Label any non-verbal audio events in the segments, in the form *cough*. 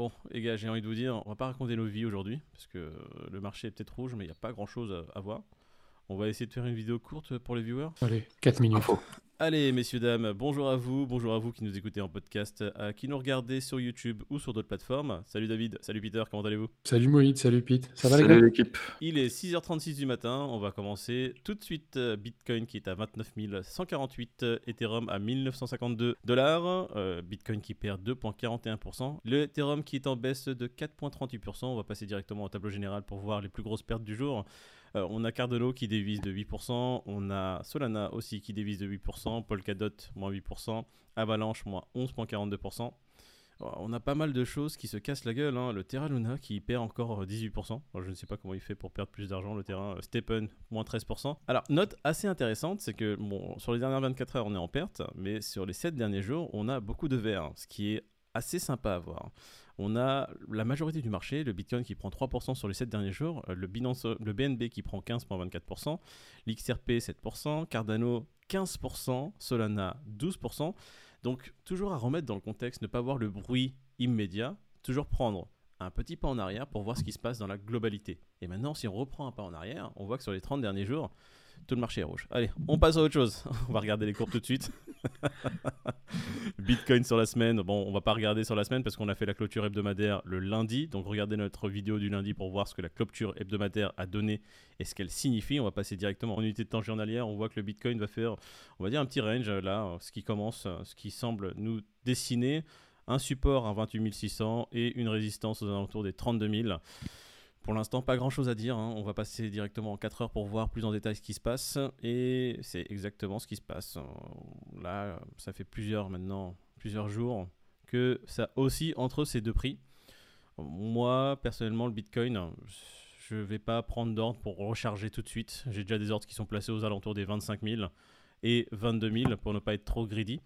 bon, les gars, j'ai envie de vous dire, on va pas raconter nos vies aujourd'hui, parce que euh, le marché est peut-être rouge, mais il n'y a pas grand-chose à, à voir. On va essayer de faire une vidéo courte pour les viewers. Allez, 4 minutes. Info. Allez, messieurs, dames, bonjour à vous, bonjour à vous qui nous écoutez en podcast, à qui nous regardez sur YouTube ou sur d'autres plateformes. Salut David, salut Peter, comment allez-vous? Salut Moïd, salut Pete. Ça va les gars? Salut l'équipe. Il est 6h36 du matin, on va commencer tout de suite. euh, Bitcoin qui est à 29 148, euh, Ethereum à 1952 dollars, euh, Bitcoin qui perd 2,41%, le Ethereum qui est en baisse de 4,38%. On va passer directement au tableau général pour voir les plus grosses pertes du jour. Euh, on a Cardano qui dévise de 8%, on a Solana aussi qui dévise de 8%, Polkadot moins 8%, Avalanche moins 11,42%. Euh, On a pas mal de choses qui se cassent la gueule. hein. Le Terra Luna qui perd encore euh, 18%. Alors, je ne sais pas comment il fait pour perdre plus d'argent. Le terrain euh, Stepen, moins 13%. Alors, note assez intéressante, c'est que sur les dernières 24 heures, on est en perte, mais sur les 7 derniers jours, on a beaucoup de vert, ce qui est assez sympa à voir. On a la majorité du marché, le Bitcoin qui prend 3% sur les 7 derniers jours, euh, le, Binance, le BNB qui prend 15,24%, l'XRP 7%, Cardano 15%, Solana 12%. Donc toujours à remettre dans le contexte, ne pas voir le bruit immédiat, toujours prendre un petit pas en arrière pour voir ce qui se passe dans la globalité. Et maintenant, si on reprend un pas en arrière, on voit que sur les 30 derniers jours, tout le marché est rouge. Allez, on passe à autre chose. *laughs* On va regarder les cours tout de suite. *laughs* Bitcoin sur la semaine. Bon, on va pas regarder sur la semaine parce qu'on a fait la clôture hebdomadaire le lundi. Donc regardez notre vidéo du lundi pour voir ce que la clôture hebdomadaire a donné et ce qu'elle signifie. On va passer directement en unité de temps journalière. On voit que le Bitcoin va faire, on va dire, un petit range euh, là, euh, ce qui commence, euh, ce qui semble nous dessiner un support à 28 600 et une résistance aux alentours des 32 000. Pour l'instant, pas grand chose à dire. hein. On va passer directement en 4 heures pour voir plus en détail ce qui se passe. Et c'est exactement ce qui se passe. Là, ça fait plusieurs maintenant, plusieurs jours que ça oscille entre ces deux prix. Moi, personnellement, le Bitcoin, je vais pas prendre d'ordre pour recharger tout de suite. J'ai déjà des ordres qui sont placés aux alentours des 25 000 et 22 000 pour ne pas être trop greedy.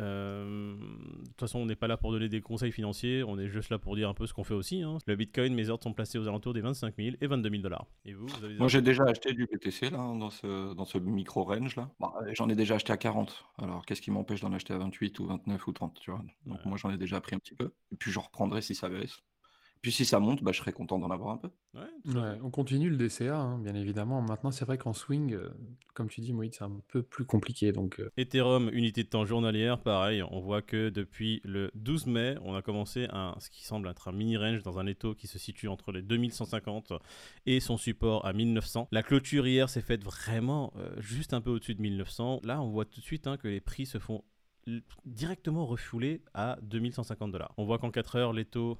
Euh, de toute façon, on n'est pas là pour donner des conseils financiers, on est juste là pour dire un peu ce qu'on fait aussi. hein. Le Bitcoin, mes ordres sont placés aux alentours des 25 000 et 22 000 dollars. Et vous, vous avez des Moi, j'ai déjà acheté du BTC là, hein, dans ce, dans ce micro-range là. Bah, j'en ai déjà acheté à 40. Alors, qu'est-ce qui m'empêche d'en acheter à 28 ou 29 ou 30, tu vois? Donc, Ouais. moi, j'en ai déjà pris un petit peu. Et puis, je reprendrai si ça baisse. Puis, si ça monte, bah, je serais content d'en avoir un peu. Ouais, on continue le DCA, hein, bien évidemment. Maintenant, c'est vrai qu'en swing, euh, comme tu dis, Moïd, c'est un peu plus compliqué. Donc, euh, Ethereum, unité de temps journalière, pareil, on voit que depuis le 12 mai, on a commencé un, ce qui semble être un mini range dans un étau qui se situe entre les 2150 et son support à 1900. La clôture hier s'est faite vraiment euh, juste un peu au-dessus de 1900. Là, on voit tout de suite hein, que les prix se font directement refouler à 2150 dollars. On voit qu'en 4 heures, l'étau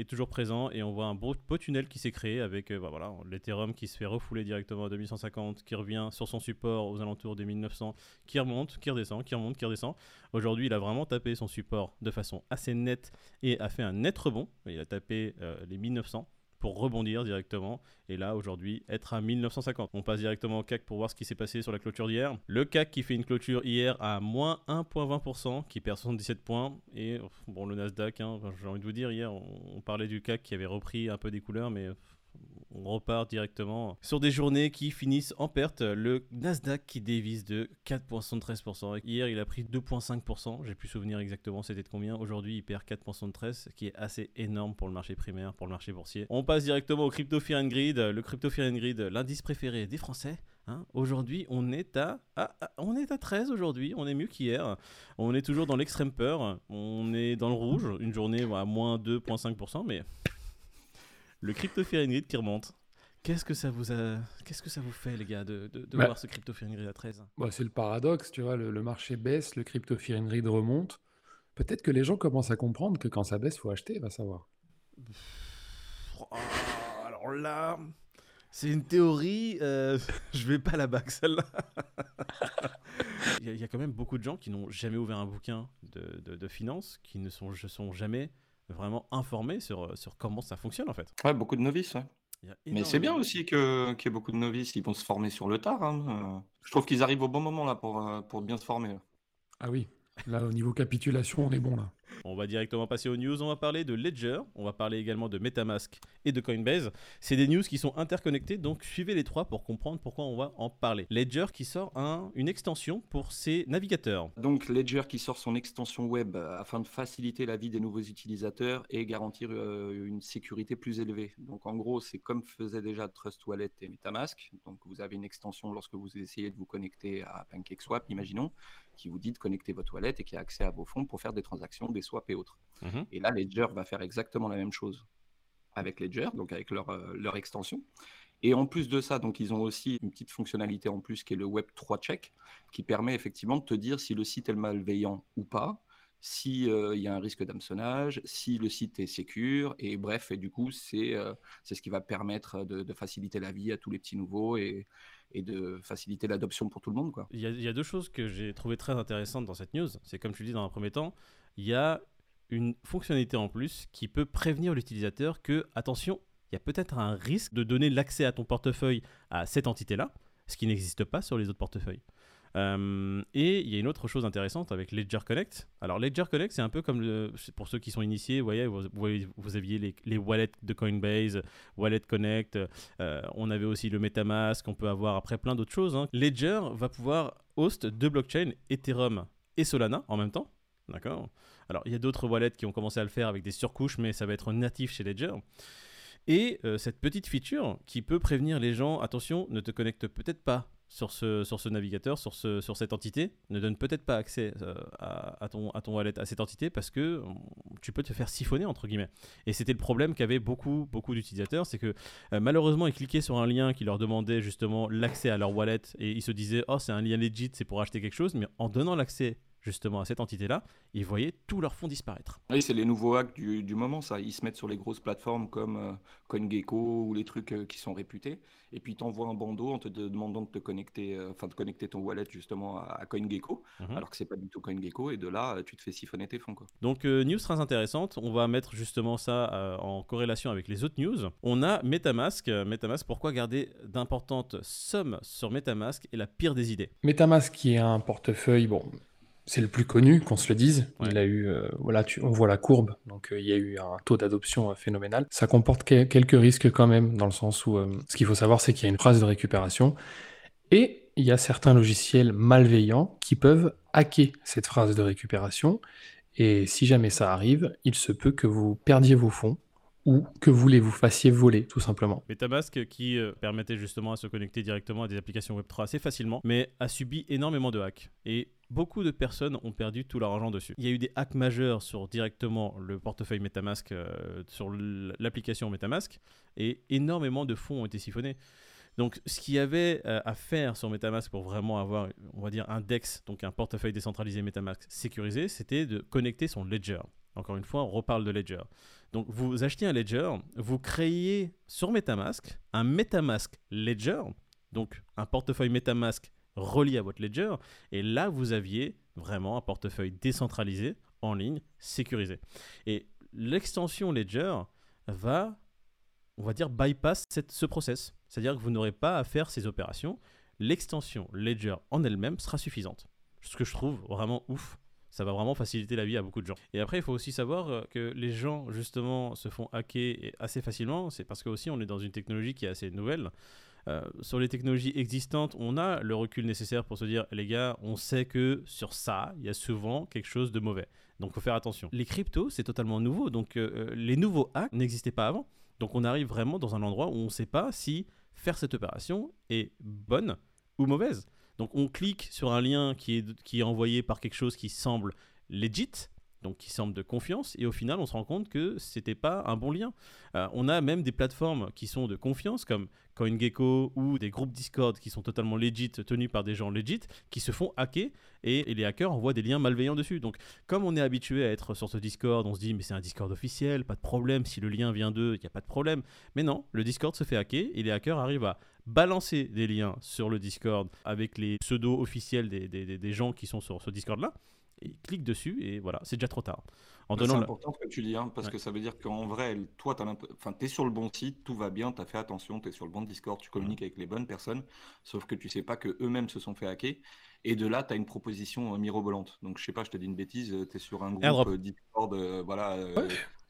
est toujours présent et on voit un beau, beau tunnel qui s'est créé avec euh, bah l'Ethereum qui se fait refouler directement à 2150, qui revient sur son support aux alentours des 1900, qui remonte, qui redescend, qui remonte, qui redescend. Aujourd'hui, il a vraiment tapé son support de façon assez nette et a fait un net rebond. Il a tapé euh, les 1900 pour rebondir directement et là aujourd'hui être à 1950. On passe directement au CAC pour voir ce qui s'est passé sur la clôture d'hier. Le CAC qui fait une clôture hier à moins 1,20%, qui perd 77 points et bon le Nasdaq, hein, j'ai envie de vous dire hier on, on parlait du CAC qui avait repris un peu des couleurs mais on repart directement sur des journées qui finissent en perte. Le Nasdaq qui dévise de 4,73%. Hier, il a pris 2,5%. J'ai plus souvenir exactement c'était de combien. Aujourd'hui, il perd 4,73%, ce qui est assez énorme pour le marché primaire, pour le marché boursier. On passe directement au Crypto Fear and Greed. Le Crypto Fear and Greed, l'indice préféré des Français. Hein. aujourd'hui, on est à, on est à 13 aujourd'hui. On est mieux qu'hier. On est toujours dans l'extrême peur. On est dans le rouge. Une journée à moins 2,5%, mais le crypto greed qui remonte. Qu'est-ce que ça vous a... Qu'est-ce que ça vous fait les gars de, de, de Bah. voir ce crypto fear and greed à 13 bah, c'est le paradoxe, tu vois, le, le marché baisse, le crypto greed remonte. Peut-être que les gens commencent à comprendre que quand ça baisse, faut acheter, va savoir. Oh, Alors là, c'est une théorie. euh, *laughs* je vais pas la bac celle-là. *laughs* Il y, a- il y a quand même beaucoup de gens qui n'ont jamais ouvert un bouquin de, de, de finance, qui ne sont, je sont jamais vraiment informés sur, sur comment ça fonctionne en fait. Ouais, beaucoup de novices, ouais. Mais c'est bien aussi que- qu'il y ait beaucoup de novices. Ils vont se former sur le tard. hein. Euh, Je trouve qu'ils arrivent au bon moment là pour, euh, pour bien se former. Ah oui, là, au niveau capitulation, on est bon, là. On va directement passer aux news. On va parler de Ledger, on va parler également de MetaMask et de Coinbase. C'est des news qui sont interconnectées, donc suivez les trois pour comprendre pourquoi on va en parler. Ledger qui sort un, une extension pour ses navigateurs. Donc Ledger qui sort son extension web euh, afin de faciliter la vie des nouveaux utilisateurs et garantir euh, une sécurité plus élevée. Donc en gros, c'est comme faisait déjà Trust Wallet et MetaMask. Donc vous avez une extension lorsque vous essayez de vous connecter à PancakeSwap, imaginons qui vous dit de connecter votre wallet et qui a accès à vos fonds pour faire des transactions, des swaps et autres. Mhm. Et là, Ledger va faire exactement la même chose avec Ledger, donc avec leur, euh, leur extension. Et en plus de ça, donc ils ont aussi une petite fonctionnalité en plus qui est le Web 3 Check, qui permet effectivement de te dire si le site est malveillant ou pas, s'il euh, y a un risque d'hameçonnage, si le site est sécure, et bref, et du coup, c'est euh, ce qui va permettre de, faciliter la vie à tous les petits nouveaux et, de faciliter l'adoption pour tout le monde. Quoi. Il, y a, il y a deux choses que j'ai trouvé très intéressantes dans cette news. C'est comme tu le dis dans un premier temps, il y a une fonctionnalité en plus qui peut prévenir l'utilisateur que, attention, il y a peut-être un risque de donner l'accès à ton portefeuille à cette entité-là, ce qui n'existe pas sur les autres portefeuilles. Euh, et il y a une autre chose intéressante avec Ledger Connect. Alors Ledger Connect, c'est un peu comme pour ceux qui sont initiés, vous voyez, vous, aviez les, les, wallets de Coinbase, Wallet Connect, euh, on avait aussi le MetaMask, on peut avoir après plein d'autres choses. Hein. Ledger va pouvoir host deux blockchains, Ethereum et Solana en même temps. D'accord? Alors il y a d'autres wallets qui ont commencé à le faire avec des surcouches, mais ça va être natif chez Ledger. Et euh, cette petite feature qui peut prévenir les gens, attention, ne te connecte peut-être pas sur ce, sur ce navigateur, sur, ce, sur cette entité, ne donne peut-être pas accès euh, à, ton, à ton wallet, à cette entité, parce que tu peux te faire siphonner, entre guillemets. Et c'était le problème qu'avaient beaucoup, beaucoup d'utilisateurs, c'est que euh, malheureusement, ils cliquaient sur un lien qui leur demandait justement l'accès à leur wallet, et ils se disaient, oh, c'est un lien legit, c'est pour acheter quelque chose, mais en donnant l'accès justement à cette entité-là, ils voyaient tous leurs fonds disparaître. Oui, c'est les nouveaux hacks du, du, moment, ça. Ils se mettent sur les grosses plateformes comme euh, CoinGecko ou les trucs euh, qui sont réputés, et puis t'envoient un bandeau en te demandant de te connecter, euh, enfin de connecter ton wallet justement à, CoinGecko, mhm. alors que c'est pas du tout CoinGecko, et de là, tu te fais siphonner tes fonds. Quoi. Donc, news très intéressante. On va mettre justement ça en corrélation avec les autres news. On a MetaMask. MetaMask, pourquoi garder d'importantes sommes sur MetaMask est la pire des idées MetaMask qui est un portefeuille, bon, c'est le plus connu, qu'on se le dise. Il a eu, euh, voilà, on voit la courbe, donc euh, il y a eu un taux d'adoption euh, phénoménal. Ça comporte quelques risques quand même, dans le sens où ce qu'il faut savoir, c'est qu'il y a une phrase de récupération et il y a certains logiciels malveillants qui peuvent hacker cette phrase de récupération. Et si jamais ça arrive, il se peut que vous perdiez vos fonds ou que vous les vous fassiez voler, tout simplement. MetaMask, qui euh, permettait justement à se connecter directement à des applications Web3 assez facilement, mais a subi énormément de hacks. Et beaucoup de personnes ont perdu tout leur argent dessus. Il y a eu des hacks majeurs sur directement le portefeuille MetaMask, euh, sur l'application MetaMask, et énormément de fonds ont été siphonnés. Donc, ce qu'il y avait euh, à faire sur MetaMask pour vraiment avoir, on va dire, un DEX, donc un portefeuille décentralisé MetaMask sécurisé, c'était de connecter son Ledger. Encore une fois, on reparle de Ledger. Donc vous achetez un Ledger, vous créez sur MetaMask un MetaMask Ledger, donc un portefeuille MetaMask relié à votre Ledger, et là vous aviez vraiment un portefeuille décentralisé, en ligne, sécurisé. Et l'extension Ledger va, on va dire, bypass cette, ce process. C'est-à-dire que vous n'aurez pas à faire ces opérations. L'extension Ledger en elle-même sera suffisante. Ce que je trouve vraiment ouf ça va vraiment faciliter la vie à beaucoup de gens. Et après, il faut aussi savoir euh, que les gens, justement, se font hacker assez facilement. C'est parce que aussi, on est dans une technologie qui est assez nouvelle. Euh, sur les technologies existantes, on a le recul nécessaire pour se dire, les gars, on sait que sur ça, il y a souvent quelque chose de mauvais. Donc, faut faire attention. Les cryptos, c'est totalement nouveau. Donc, euh, les nouveaux hacks n'existaient pas avant. Donc, on arrive vraiment dans un endroit où on ne sait pas si faire cette opération est bonne ou mauvaise. Donc on clique sur un lien qui est, qui est envoyé par quelque chose qui semble legit, donc qui semble de confiance, et au final on se rend compte que c'était pas un bon lien. Euh, on a même des plateformes qui sont de confiance, comme CoinGecko ou des groupes Discord qui sont totalement legit, tenus par des gens legit, qui se font hacker, et, les hackers envoient des liens malveillants dessus. Donc comme on est habitué à être sur ce Discord, on se dit mais c'est un Discord officiel, pas de problème, si le lien vient d'eux, il n'y a pas de problème. Mais non, le Discord se fait hacker, et les hackers arrivent à balancer des liens sur le Discord avec les pseudos officiels des, des, des gens qui sont sur ce Discord-là. Et clique dessus et voilà, c'est déjà trop tard. En c'est important ce que tu dis, hein, parce que ça veut dire qu'en vrai, toi, tu es sur le bon site, tout va bien, tu as fait attention, tu es sur le bon Discord, tu communiques avec les bonnes personnes, sauf que tu sais pas que eux-mêmes se sont fait hacker. Et de là, tu as une proposition mirobolante. Donc, je sais pas, je te dis une bêtise, tu es sur un groupe Discord, voilà,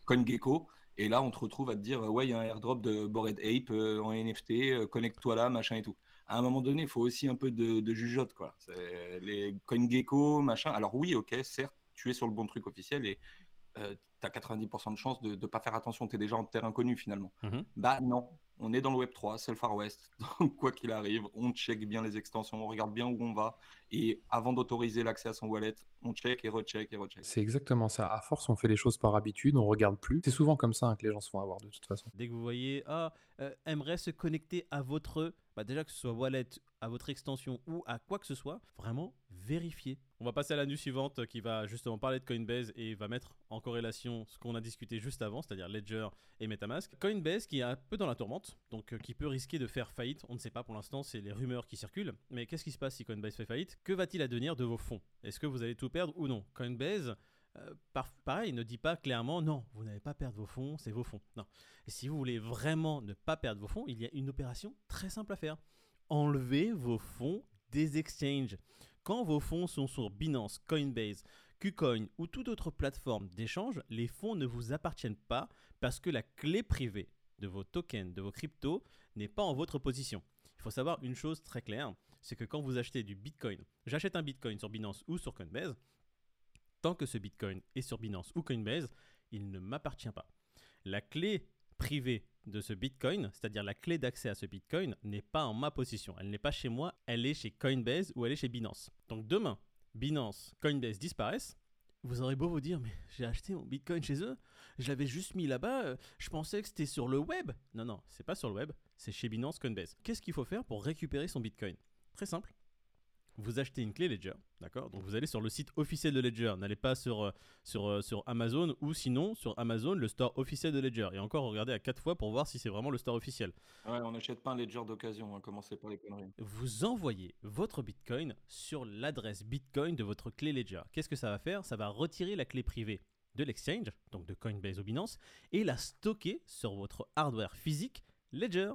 CoinGecko. Et là, on te retrouve à te dire, ouais, il y a un airdrop de Bored Ape en NFT, connecte-toi là, machin et tout. À un moment donné, il faut aussi un peu de, de jugeote, quoi. Les CoinGecko, machin. Alors oui, ok, certes, tu es sur le bon truc officiel et euh, tu as 90% de chance de ne pas faire attention, tu es déjà en terrain connu finalement. Mmh bah non, on est dans le Web 3, c'est le Far West. *laughs* Donc quoi qu'il arrive, on check bien les extensions, on regarde bien où on va. Et avant d'autoriser l'accès à son wallet, on check et recheck et recheck. C'est exactement ça. À force, on fait les choses par habitude, on regarde plus. C'est souvent comme ça hein, que les gens se font avoir de toute façon. Dès que vous voyez, ah, euh, aimerait se connecter à votre, bah déjà que ce soit wallet, à votre extension ou à quoi que ce soit, vraiment vérifiez. On va passer à la news suivante qui va justement parler de Coinbase et va mettre en corrélation ce qu'on a discuté juste avant, c'est-à-dire Ledger et Metamask. Coinbase qui est un peu dans la tourmente, donc euh, qui peut risquer de faire faillite. On ne sait pas pour l'instant, c'est les rumeurs qui circulent. Mais qu'est-ce qui se passe si Coinbase fait faillite? Que va-t-il advenir de vos fonds? Est-ce que vous allez tout perdre ou non? Coinbase euh, pareil, ne dit pas clairement non, vous n'allez pas perdre vos fonds, c'est vos fonds. Non. Et si vous voulez vraiment ne pas perdre vos fonds, il y a une opération très simple à faire. Enlevez vos fonds des exchanges. Quand vos fonds sont sur Binance, Coinbase, KuCoin ou toute autre plateforme d'échange, les fonds ne vous appartiennent pas parce que la clé privée de vos tokens, de vos cryptos, n'est pas en votre position. Il faut savoir une chose très claire, c'est que quand vous achetez du Bitcoin, j'achète un Bitcoin sur Binance ou sur Coinbase, tant que ce Bitcoin est sur Binance ou Coinbase, il ne m'appartient pas. La clé privée de ce Bitcoin, c'est-à-dire la clé d'accès à ce Bitcoin, n'est pas en ma possession. Elle n'est pas chez moi, elle est chez Coinbase ou elle est chez Binance. Donc demain, Binance, Coinbase disparaissent. Vous aurez beau vous dire, mais j'ai acheté mon Bitcoin chez eux, je l'avais juste mis là-bas, euh, je pensais que c'était sur le web. Non, non, c'est pas sur le web, c'est chez Binance Coinbase. Qu'est-ce qu'il faut faire pour récupérer son Bitcoin? Très simple vous achetez une clé Ledger, d'accord? Donc vous allez sur le site officiel de Ledger, n'allez pas sur, euh, sur, euh, sur Amazon ou sinon sur Amazon le store officiel de Ledger. Et encore regardez à quatre fois pour voir si c'est vraiment le store officiel. Ouais, on n'achète pas un Ledger d'occasion, hein, commencez par les conneries. Vous envoyez votre Bitcoin sur l'adresse Bitcoin de votre clé Ledger. Qu'est-ce que ça va faire? Ça va retirer la clé privée de l'exchange, donc de Coinbase ou Binance, et la stocker sur votre hardware physique Ledger.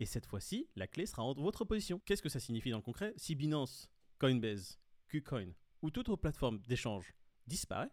Et cette fois-ci, la clé sera en votre position. Qu'est-ce que ça signifie dans le concret? Si Binance Coinbase, KuCoin ou toute autre plateforme d'échange disparaît,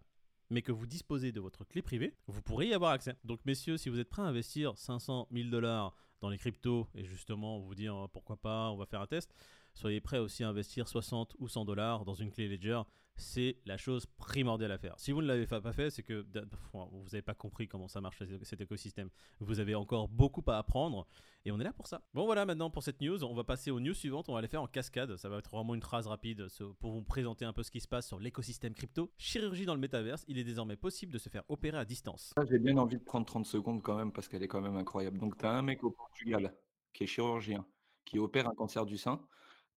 mais que vous disposez de votre clé privée, vous pourrez y avoir accès. Donc messieurs, si vous êtes prêts à investir 500 000 dollars dans les cryptos et justement vous dire pourquoi pas, on va faire un test, soyez prêts aussi à investir 60 ou 100 dollars dans une clé Ledger c'est la chose primordiale à faire. Si vous ne l'avez pas fait, c'est que vous n'avez pas compris comment ça marche cet écosystème. Vous avez encore beaucoup à apprendre et on est là pour ça. Bon voilà maintenant pour cette news, on va passer aux news suivantes, on va les faire en cascade, ça va être vraiment une phrase rapide pour vous présenter un peu ce qui se passe sur l'écosystème crypto. Chirurgie dans le métaverse, il est désormais possible de se faire opérer à distance. J'ai bien envie de prendre 30 secondes quand même parce qu'elle est quand même incroyable. Donc tu as un mec au Portugal qui est chirurgien, qui opère un cancer du sein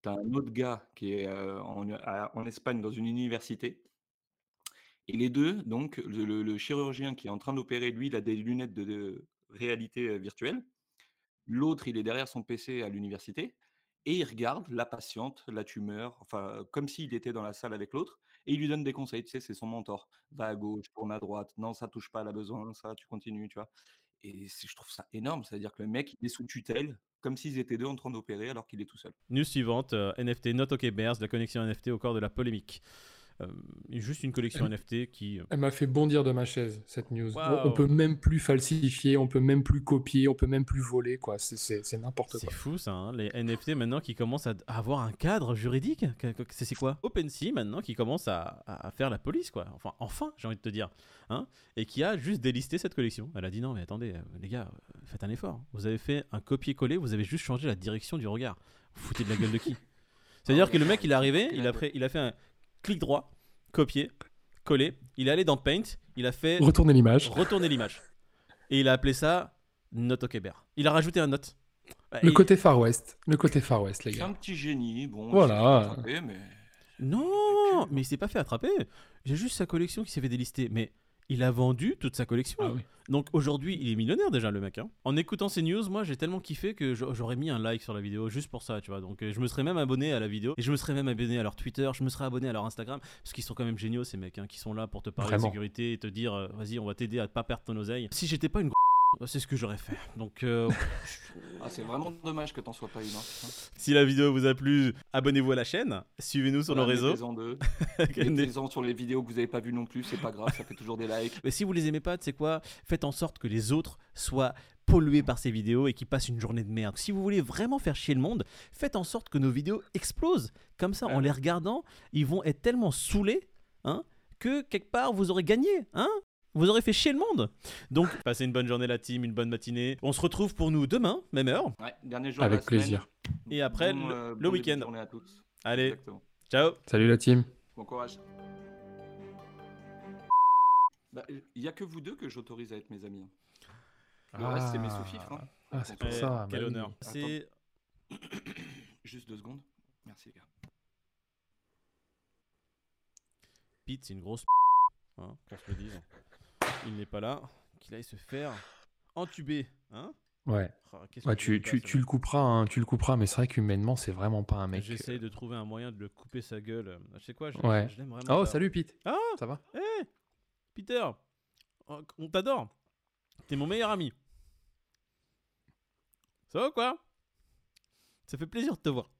tu as un autre gars qui est en, Espagne dans une université. Et les deux, donc, le, chirurgien qui est en train d'opérer, lui, il a des lunettes de, réalité virtuelle. L'autre, il est derrière son PC à l'université et il regarde la patiente, la tumeur, enfin, comme s'il était dans la salle avec l'autre, et il lui donne des conseils, tu sais, c'est son mentor. Va à gauche, tourne à droite, non, ça touche pas, elle a besoin, ça, tu continues, tu vois. Et je trouve ça énorme, c'est-à-dire que le mec, il est sous tutelle, comme s'ils étaient deux en train d'opérer alors qu'il est tout seul. News suivante, euh, NFT Not OK Bears, la connexion NFT au corps de la polémique. Euh, juste une collection NFT qui. Euh, Elle m'a fait bondir de ma chaise, cette news. On, peut même plus falsifier, on peut même plus copier, on peut même plus voler, quoi. C'est n'importe quoi. C'est fou, ça. Hein. Les NFT maintenant qui commencent à avoir un cadre juridique. C'est quoi? OpenSea maintenant qui commence à, faire la police, quoi. Enfin, enfin, j'ai envie de te dire. Hein Et qui a juste délisté cette collection. Elle a dit non, mais attendez, les gars, faites un effort. Vous avez fait un copier-coller, vous avez juste changé la direction du regard. Vous foutez de la gueule de qui? *laughs* C'est-à-dire que le mec, il est arrivé, il a, il a fait un clic droit, copier, coller. Il est allé dans Paint, il a fait. Retourner l'image. Retourner l'image. Et il a appelé ça Note Bear. Il a rajouté un note. Le côté Far West. Le côté Far West, les gars. C'est un petit génie. Bon, voilà. mais... Non, mais il s'est pas fait attraper. J'ai juste sa collection qui s'est fait délister. Mais il a vendu toute sa collection. Ah Donc aujourd'hui, il est millionnaire déjà, le mec. Hein. En écoutant ces news, moi, j'ai tellement kiffé que j'aurais mis un like sur la vidéo juste pour ça, tu vois. Donc euh, je me serais même abonné à la vidéo et je me serais même abonné à leur Twitter, je me serais abonné à leur Instagram parce qu'ils sont quand même géniaux ces mecs, hein, qui sont là pour te parler de sécurité et te dire, euh, vas-y, on va t'aider à pas perdre ton oseille. Si j'étais pas une c'est ce que j'aurais fait. Donc, euh, *laughs* Ah, c'est vraiment dommage que t'en sois pas une. hein. si la vidéo vous a plu, abonnez-vous à la chaîne, suivez-nous sur nos réseaux. mettez-en *laughs* sur les vidéos que vous avez pas vues non plus, c'est pas grave, ça fait toujours des likes. Mais si vous les aimez pas, tu sais quoi Faites en sorte que les autres soient pollués par ces vidéos et qu'ils passent une journée de merde. Si vous voulez vraiment faire chier le monde, faites en sorte que nos vidéos explosent. Comme ça, en les regardant, ils vont être tellement saoulés hein, que quelque part vous aurez gagné. Hein vous aurez fait chier le monde. Donc, *laughs* passez une bonne journée la team, une bonne matinée. On se retrouve pour nous demain, même heure. Ouais, dernier jour Avec de la semaine. plaisir. Et après, Bon, le- euh, le bon week-end. journée à tous. Allez, Exactement. ciao Salut la team. Bon courage. Bah, Il y a que vous deux que j'autorise à être mes amis. hein. Le reste, c'est mes sous-fifres. hein. Ah, c'est pour Eh, ça. Quel bah honneur. C'est *coughs* Juste deux secondes. Merci les gars. Pete, c'est une grosse hein, qu'on se le dise. Il n'est pas là. Qu'il aille se faire entuber. Hein? Ouais. Je tu, tu, tu le couperas, hein, tu le couperas, mais c'est vrai qu'humainement, c'est vraiment pas un mec. J'essaye de trouver un moyen de le couper sa gueule. Je sais quoi, je, Ouais. je l'aime vraiment. Oh, salut Pete. Ah Ça va? Hé Peter Oh, On t'adore T'es mon meilleur ami. Ça va ou quoi? Ça fait plaisir de te voir.